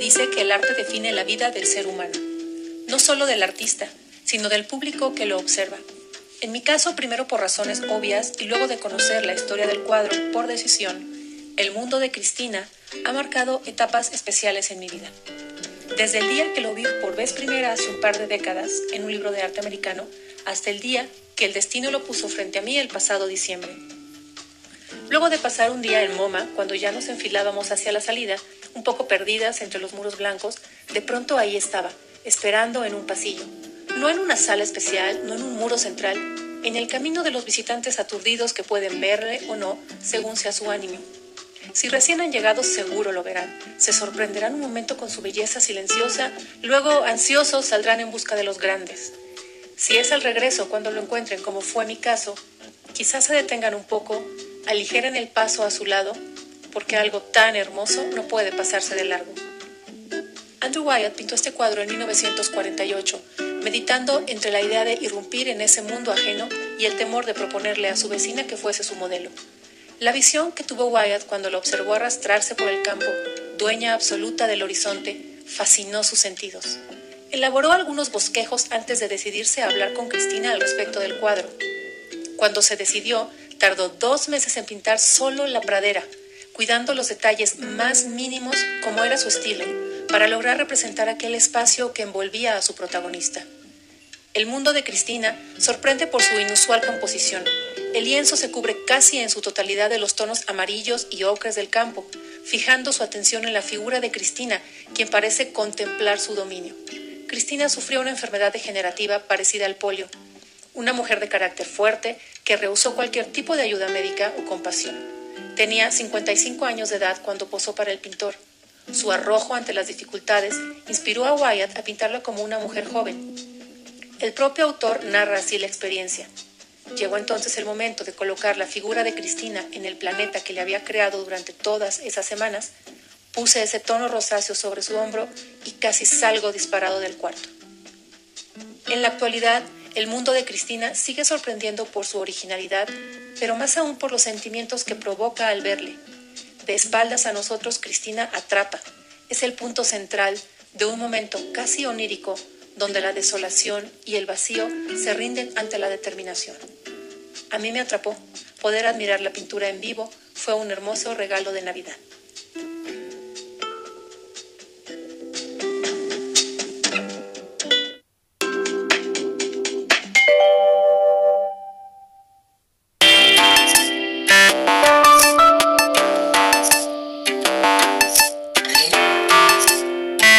dice que el arte define la vida del ser humano, no solo del artista, sino del público que lo observa. En mi caso, primero por razones obvias y luego de conocer la historia del cuadro por decisión, el mundo de Cristina ha marcado etapas especiales en mi vida. Desde el día que lo vi por vez primera hace un par de décadas en un libro de arte americano, hasta el día que el destino lo puso frente a mí el pasado diciembre. Luego de pasar un día en MoMA, cuando ya nos enfilábamos hacia la salida, un poco perdidas entre los muros blancos, de pronto ahí estaba, esperando en un pasillo. No en una sala especial, no en un muro central, en el camino de los visitantes aturdidos que pueden verle o no, según sea su ánimo. Si recién han llegado, seguro lo verán. Se sorprenderán un momento con su belleza silenciosa, luego ansiosos saldrán en busca de los grandes. Si es al regreso cuando lo encuentren, como fue mi caso, quizás se detengan un poco, aligeren el paso a su lado, porque algo tan hermoso no puede pasarse de largo. Andrew Wyatt pintó este cuadro en 1948, meditando entre la idea de irrumpir en ese mundo ajeno y el temor de proponerle a su vecina que fuese su modelo. La visión que tuvo Wyatt cuando lo observó arrastrarse por el campo, dueña absoluta del horizonte, fascinó sus sentidos. Elaboró algunos bosquejos antes de decidirse a hablar con Cristina al respecto del cuadro. Cuando se decidió, tardó dos meses en pintar solo la pradera, cuidando los detalles más mínimos como era su estilo, para lograr representar aquel espacio que envolvía a su protagonista. El mundo de Cristina sorprende por su inusual composición. El lienzo se cubre casi en su totalidad de los tonos amarillos y ocres del campo, fijando su atención en la figura de Cristina, quien parece contemplar su dominio. Cristina sufrió una enfermedad degenerativa parecida al polio, una mujer de carácter fuerte que rehusó cualquier tipo de ayuda médica o compasión. Tenía 55 años de edad cuando posó para el pintor. Su arrojo ante las dificultades inspiró a Wyatt a pintarla como una mujer joven. El propio autor narra así la experiencia. Llegó entonces el momento de colocar la figura de Cristina en el planeta que le había creado durante todas esas semanas. Puse ese tono rosáceo sobre su hombro y casi salgo disparado del cuarto. En la actualidad, el mundo de Cristina sigue sorprendiendo por su originalidad, pero más aún por los sentimientos que provoca al verle. De espaldas a nosotros, Cristina atrapa. Es el punto central de un momento casi onírico donde la desolación y el vacío se rinden ante la determinación. A mí me atrapó. Poder admirar la pintura en vivo fue un hermoso regalo de Navidad.